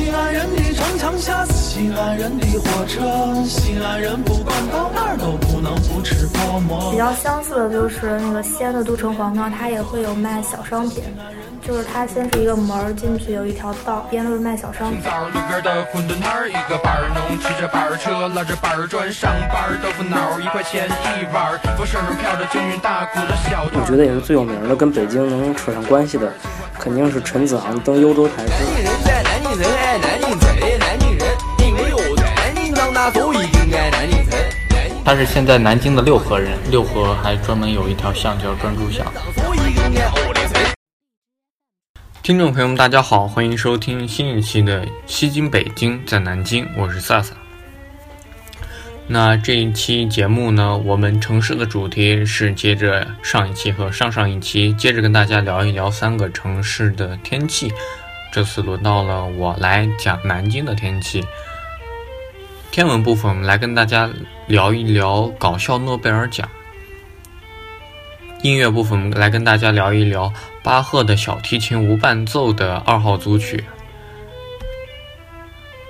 西安人的城墙下是西安人的火车，西安人不管到哪儿都不能不吃泡馍。比较相似的就是那个西安的都城隍庙，它也会有卖小商品，就是它先是一个门儿进去有一条道，边都是卖小商品。早路边的馄饨摊儿，一个板儿农骑着板儿车，拉着板儿砖上班儿，豆腐脑儿一块钱一碗儿，风身上飘着京韵大鼓的小。我觉得也是最有名的，跟北京能扯上关系的，肯定是陈子昂登幽州台诗。京人爱南京城南京人，因为我在南京长大，所以更爱南京城。他是现在南京的六合人，六合还专门有一条巷叫专诸巷。所以更爱我的城。听众朋友们，大家好，欢迎收听新一期的《西京北京在南京》，我是萨萨。那这一期节目呢，我们城市的主题是接着上一期和上上一期，接着跟大家聊一聊三个城市的天气。这次轮到了我来讲南京的天气。天文部分，我们来跟大家聊一聊搞笑诺贝尔奖。音乐部分，我们来跟大家聊一聊巴赫的小提琴无伴奏的二号组曲。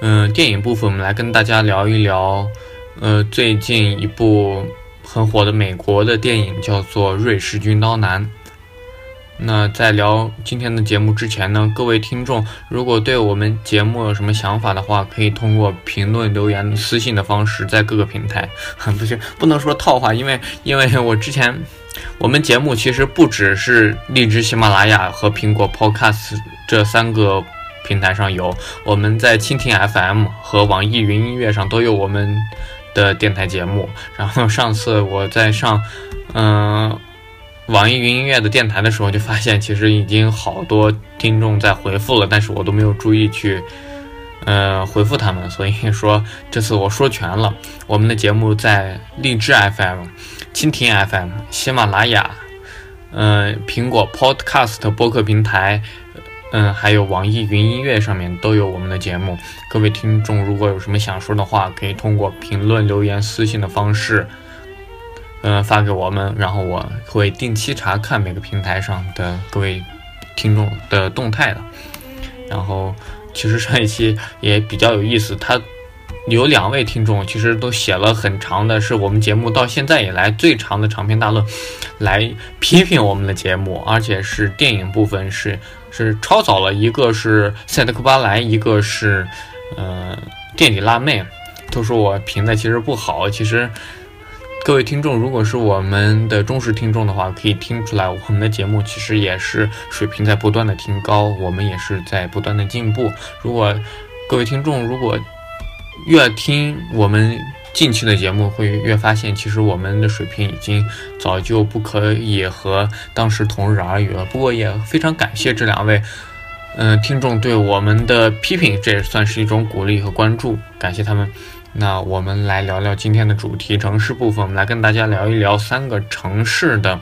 嗯，电影部分，我们来跟大家聊一聊，呃，最近一部很火的美国的电影叫做《瑞士军刀男》。那在聊今天的节目之前呢，各位听众如果对我们节目有什么想法的话，可以通过评论、留言、私信的方式，在各个平台，不行，不能说套话，因为因为我之前我们节目其实不只是荔枝、喜马拉雅和苹果 Podcast 这三个平台上有，我们在蜻蜓 FM 和网易云音乐上都有我们的电台节目。然后上次我在上，嗯、网易云音乐的电台的时候，就发现其实已经好多听众在回复了，但是我都没有注意去，呃，回复他们。所以说这次我说全了，我们的节目在荔枝 FM、蜻蜓 FM、喜马拉雅、呃，苹果 Podcast 播客平台，嗯，还有网易云音乐上面都有我们的节目。各位听众如果有什么想说的话，可以通过评论、留言、私信的方式。嗯，发给我们，然后我会定期查看每个平台上的各位听众的动态的。然后，其实上一期也比较有意思，他有两位听众其实都写了很长的，是我们节目到现在以来最长的长篇大论，来批评我们的节目，而且是电影部分是是超早了，一个是赛德克巴莱，一个是呃垫底辣妹，都说我评的其实不好，其实。各位听众，如果是我们的忠实听众的话，可以听出来，我们的节目其实也是水平在不断的提高，我们也是在不断的进步。如果各位听众如果越听我们近期的节目，会越发现，其实我们的水平已经早就不可以和当时同日而语了。不过也非常感谢这两位，嗯、听众对我们的批评，这也算是一种鼓励和关注，感谢他们。那我们来聊聊今天的主题，城市部分。我们来跟大家聊一聊三个城市的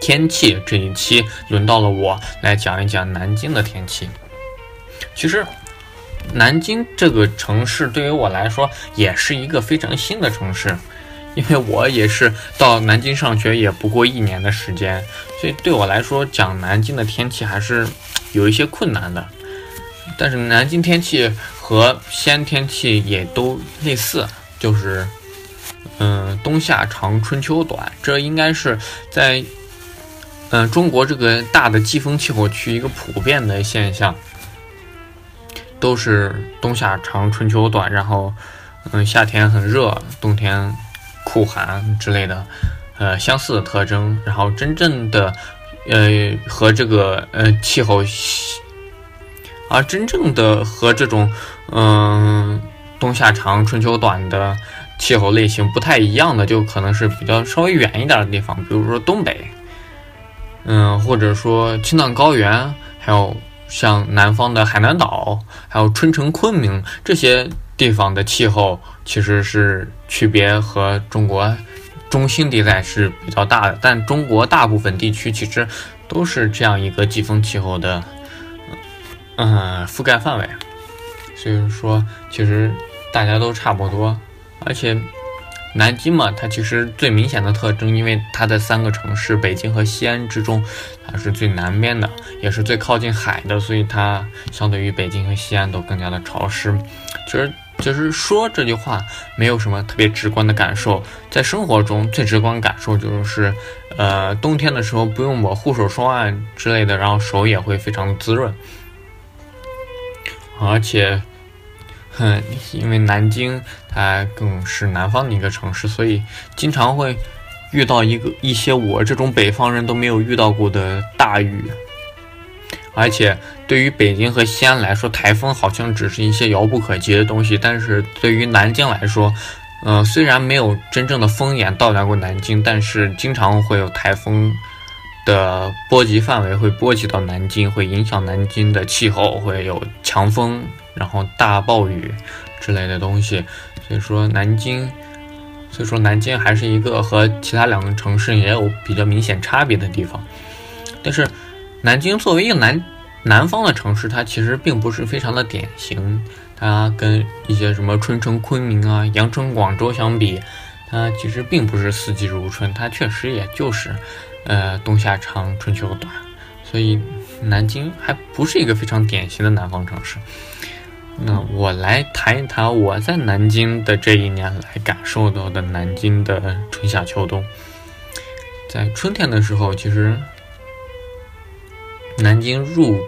天气。这一期轮到了我来讲一讲南京的天气。其实，南京这个城市对于我来说也是一个非常新的城市，因为我也是到南京上学也不过一年的时间，所以对我来说讲南京的天气还是有一些困难的。但是南京天气和西安天气也都类似，就是，嗯，冬夏长，春秋短，这应该是在，嗯、中国这个大的季风气候区一个普遍的现象，都是冬夏长，春秋短，然后，嗯，夏天很热，冬天酷寒之类的，呃，相似的特征。然后真正的，呃，和这个呃气候。而真正的和这种嗯冬夏长春秋短的气候类型不太一样的，就可能是比较稍微远一点的地方，比如说东北，嗯，或者说青藏高原，还有像南方的海南岛，还有春城、昆明这些地方的气候，其实是区别和中国中心地带是比较大的，但中国大部分地区其实都是这样一个季风气候的。嗯，覆盖范围，所以说其实大家都差不多，而且南京嘛，它其实最明显的特征，因为它在三个城市北京和西安之中，它是最南边的，也是最靠近海的，所以它相对于北京和西安都更加的潮湿。其实，就是说这句话没有什么特别直观的感受，在生活中最直观感受就是，呃，冬天的时候不用抹护手霜啊之类的，然后手也会非常的滋润，而且。哼，因为南京它更是南方的一个城市，所以经常会遇到一个一些我这种北方人都没有遇到过的大雨。而且对于北京和西安来说，台风好像只是一些遥不可及的东西，但是对于南京来说，呃，虽然没有真正的风眼到达过南京，但是经常会有台风的波及范围会波及到南京，会影响南京的气候，会有强风。然后大暴雨之类的东西，所以说南京，所以说南京还是一个和其他两个城市也有比较明显差别的地方。但是南京作为一个南南方的城市，它其实并不是非常的典型。它跟一些什么春城、昆明啊、阳城、广州相比，它其实并不是四季如春，它确实也就是呃冬夏长、春秋短。所以南京还不是一个非常典型的南方城市。那我来谈一谈我在南京的这一年来感受到的南京的春夏秋冬。在春天的时候，其实南京入，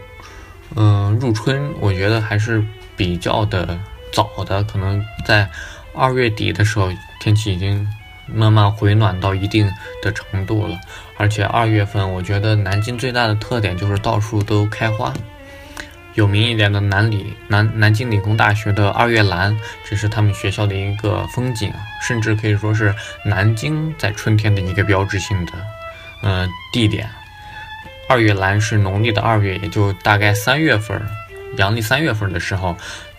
嗯，入春，我觉得还是比较的早的，可能在二月底的时候，天气已经慢慢回暖到一定的程度了。而且二月份，我觉得南京最大的特点就是到处都开花。有名一点的南理南南京理工大学的二月兰，这是他们学校的一个风景，甚至可以说是南京在春天的一个标志性的，呃地点。二月兰是农历的二月，也就大概三月份，阳历三月份的时候。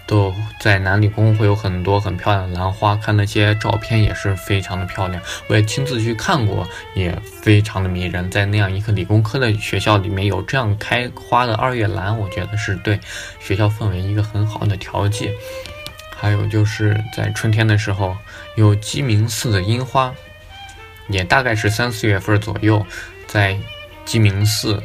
都在南理工会有很多很漂亮的兰花，看那些照片也是非常的漂亮。我也亲自去看过，也非常的迷人。在那样一个理工科的学校里面有这样开花的二月兰，我觉得是对学校氛围一个很好的调剂。还有就是在春天的时候，有鸡鸣寺的樱花，也大概是三四月份左右，在鸡鸣寺。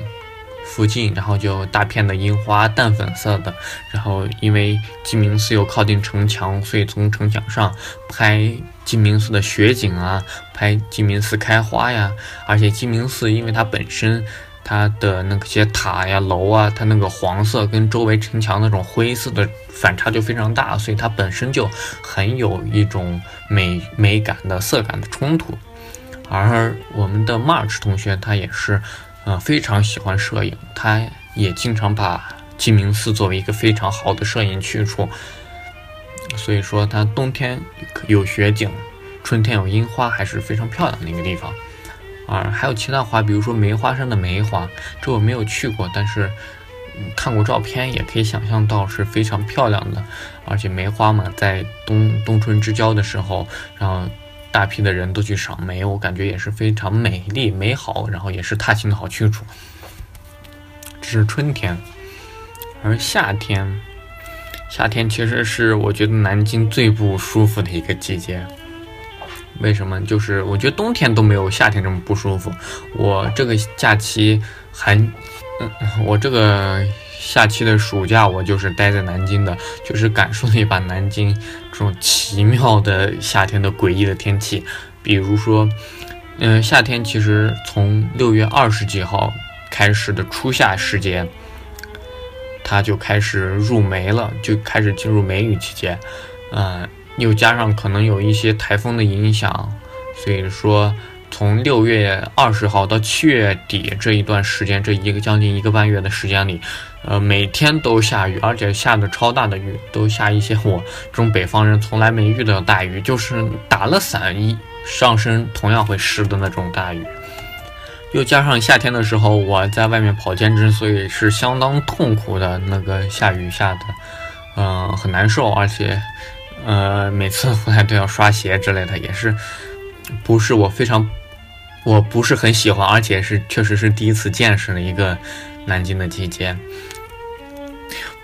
附近，然后就大片的樱花，淡粉色的。然后因为鸡鸣寺又靠近城墙，所以从城墙上拍鸡鸣寺的雪景啊，拍鸡鸣寺开花呀。而且鸡鸣寺因为它本身它的那些塔呀、楼啊，它那个黄色跟周围城墙那种灰色的反差就非常大，所以它本身就很有一种美美感的色感的冲突。而我们的 March 同学他也是。呃，非常喜欢摄影，他也经常把鸡鸣寺作为一个非常好的摄影去处。所以说，它冬天有雪景，春天有樱花，还是非常漂亮的一个地方。啊，还有其他花，比如说梅花山的梅花，这我没有去过，但是看过照片，也可以想象到是非常漂亮的。而且梅花嘛，在冬冬春之交的时候，然后。大批的人都去赏梅，我感觉也是非常美丽美好，然后也是踏青的好去处。这是春天，而夏天，夏天其实是我觉得南京最不舒服的一个季节。为什么？就是我觉得冬天都没有夏天这么不舒服。我这个假期还，嗯，我这个。下期的暑假，我就是待在南京的，就是感受了一把南京这种奇妙的夏天的诡异的天气。比如说，嗯，夏天其实从六月二十几号开始的初夏时节，它就开始入梅了，就开始进入梅雨期间。嗯，又加上可能有一些台风的影响，所以说。从六月二十号到七月底这一段时间，这一个将近一个半月的时间里，呃，每天都下雨，而且下的超大的雨，都下一些我这种北方人从来没遇到大雨，就是打了伞一上身同样会湿的那种大雨。又加上夏天的时候我在外面跑兼职，所以是相当痛苦的那个下雨下的，嗯，很难受，而且，呃，每次回来都要刷鞋之类的，也是不是我非常。我不是很喜欢，而且是确实是第一次见识的一个南京的季节。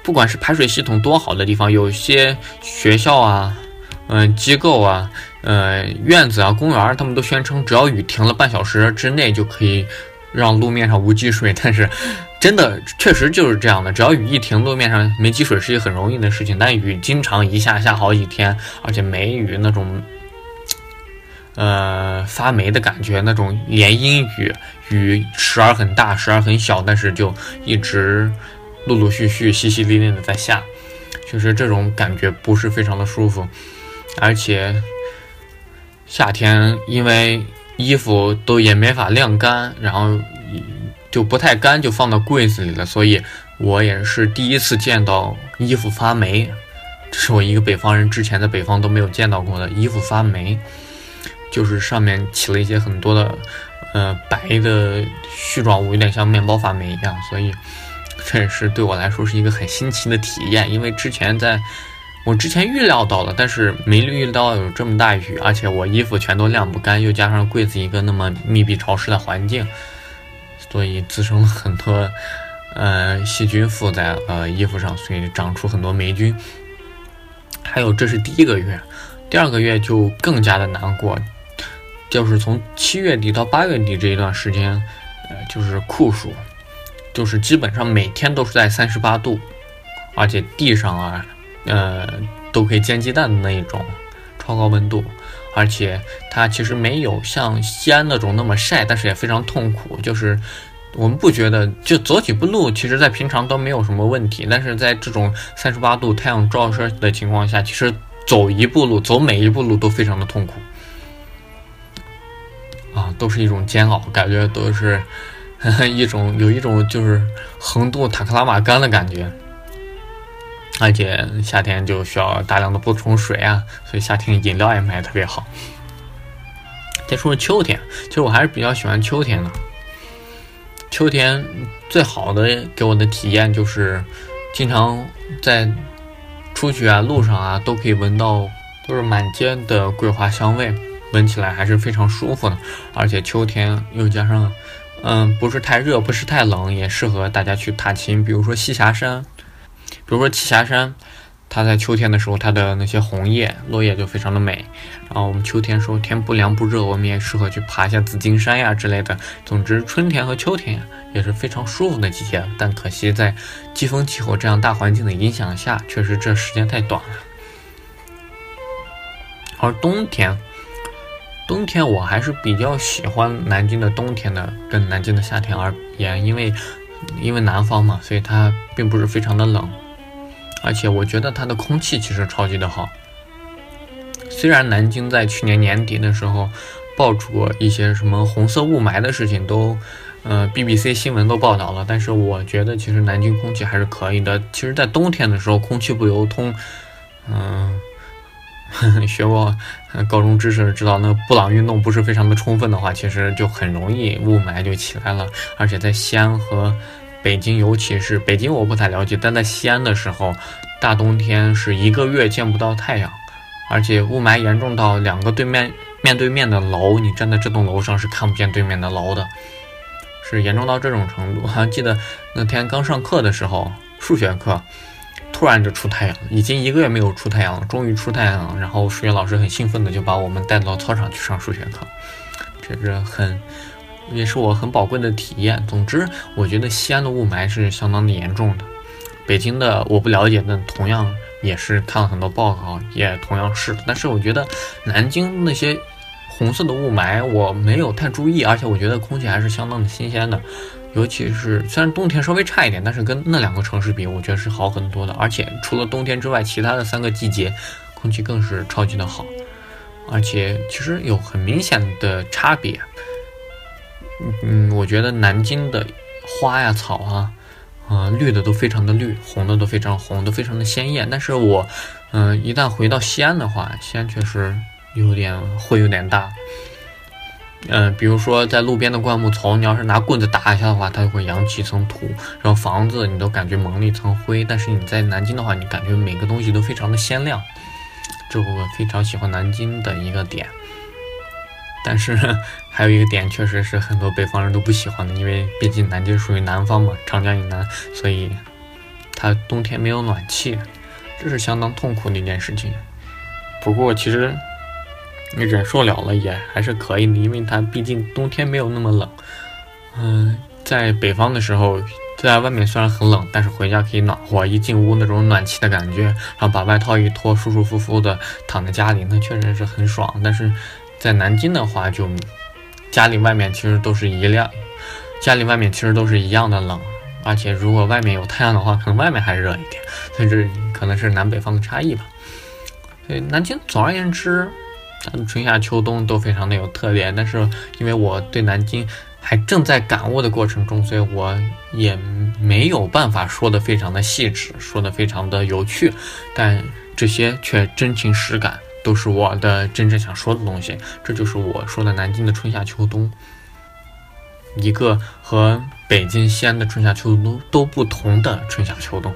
不管是排水系统多好的地方，有些学校啊，嗯，机构啊，呃院子啊、公园，他们都宣称只要雨停了半小时之内就可以让路面上无积水，但是真的确实就是这样的，只要雨一停，路面上没积水是一个很容易的事情，但雨经常一下下好几天，而且梅雨那种。呃，发霉的感觉，那种连阴雨，雨时而很大，时而很小，但是就一直陆陆续续、淅淅沥沥的在下，确实这种感觉不是非常的舒服。而且夏天因为衣服都也没法晾干，然后就不太干，就放到柜子里了。所以我也是第一次见到衣服发霉，这是我一个北方人之前在北方都没有见到过的衣服发霉。就是上面起了一些很多的，呃，白的絮状物，有点像面包发霉一样，所以这也是对我来说是一个很新奇的体验。因为之前在我之前预料到了，但是没预料到有这么大雨，而且我衣服全都晾不干，又加上柜子一个那么密闭潮湿的环境，所以滋生了很多呃细菌附在呃衣服上，所以长出很多霉菌。还有，这是第一个月，第二个月就更加的难过。就是从七月底到八月底这一段时间，呃，就是酷暑，就是基本上每天都是在三十八度，而且地上啊，呃，都可以煎鸡蛋的那一种超高温度，而且它其实没有像西安那种那么晒，但是也非常痛苦。就是我们不觉得，就走几步路，其实在平常都没有什么问题，但是在这种三十八度太阳照射的情况下，其实走一步路，走每一步路都非常的痛苦。啊，都是一种煎熬，感觉都是 一种有一种就是横渡塔克拉玛干的感觉，而且夏天就需要大量的补充水啊，所以夏天饮料也卖特别好。再说说秋天，其实我还是比较喜欢秋天的。秋天最好的给我的体验就是，经常在出去啊、路上啊，都可以闻到都是满街的桂花香味。闻起来还是非常舒服的，而且秋天又加上，嗯，不是太热，不是太冷，也适合大家去踏青。比如说栖霞山，比如说栖霞山，它在秋天的时候，它的那些红叶、落叶就非常的美。然后我们秋天时候天不凉不热，我们也适合去爬一下紫金山呀之类的。总之，春天和秋天也是非常舒服的季节。但可惜在季风气候这样大环境的影响下，确实这时间太短了。而冬天。冬天我还是比较喜欢南京的冬天的，跟南京的夏天而言，因为因为南方嘛，所以它并不是非常的冷，而且我觉得它的空气其实超级的好。虽然南京在去年年底的时候爆出过一些什么红色雾霾的事情，都呃 BBC 新闻都报道了，但是我觉得其实南京空气还是可以的。其实，在冬天的时候，空气不流通，嗯。学过高中知识，知道那布朗运动不是非常的充分的话，其实就很容易雾霾就起来了。而且在西安和北京，尤其是北京，我不太了解，但在西安的时候，大冬天是一个月见不到太阳，而且雾霾严重到两个对面面对面的楼，你站在这栋楼上是看不见对面的楼的，是严重到这种程度。还记得那天刚上课的时候，数学课。突然就出太阳，已经一个月没有出太阳了，终于出太阳了。然后数学老师很兴奋的就把我们带到操场去上数学课，这是很，也是我很宝贵的体验。总之，我觉得西安的雾霾是相当的严重的，北京的我不了解，但同样也是看了很多报告，也同样是。但是我觉得南京那些红色的雾霾我没有太注意，而且我觉得空气还是相当的新鲜的。尤其是虽然冬天稍微差一点，但是跟那两个城市比，我觉得是好很多的。而且除了冬天之外，其他的三个季节空气更是超级的好，而且其实有很明显的差别。嗯，我觉得南京的花呀、草啊，啊，绿的都非常的绿，红的都非常红，都非常的鲜艳。但是我，嗯，一旦回到西安的话，西安确实有点会有点大。嗯，比如说在路边的灌木丛，你要是拿棍子打一下的话，它就会扬起一层土。然后房子你都感觉蒙了一层灰。但是你在南京的话，你感觉每个东西都非常的鲜亮，这我非常喜欢南京的一个点。但是 还有一个点，确实是很多北方人都不喜欢的，因为毕竟南京属于南方嘛，长江以南，所以它冬天没有暖气，这是相当痛苦的一件事情。不过其实。你忍受了了也还是可以的，因为它毕竟冬天没有那么冷。嗯，在北方的时候，在外面虽然很冷，但是回家可以暖和，一进屋那种暖气的感觉，然后把外套一脱，舒舒服服的躺在家里，那确实是很爽。但是在南京的话，就家里外面其实都是一样，家里外面其实都是一样的冷，而且如果外面有太阳的话，可能外面还热一点，所以这可能是南北方的差异吧。所以南京总而言之。春夏秋冬都非常的有特点，但是因为我对南京还正在感悟的过程中，所以我也没有办法说的非常的细致，说的非常的有趣，但这些却真情实感，都是我的真正想说的东西。这就是我说的南京的春夏秋冬，一个和北京、西安的春夏秋冬都不同的春夏秋冬。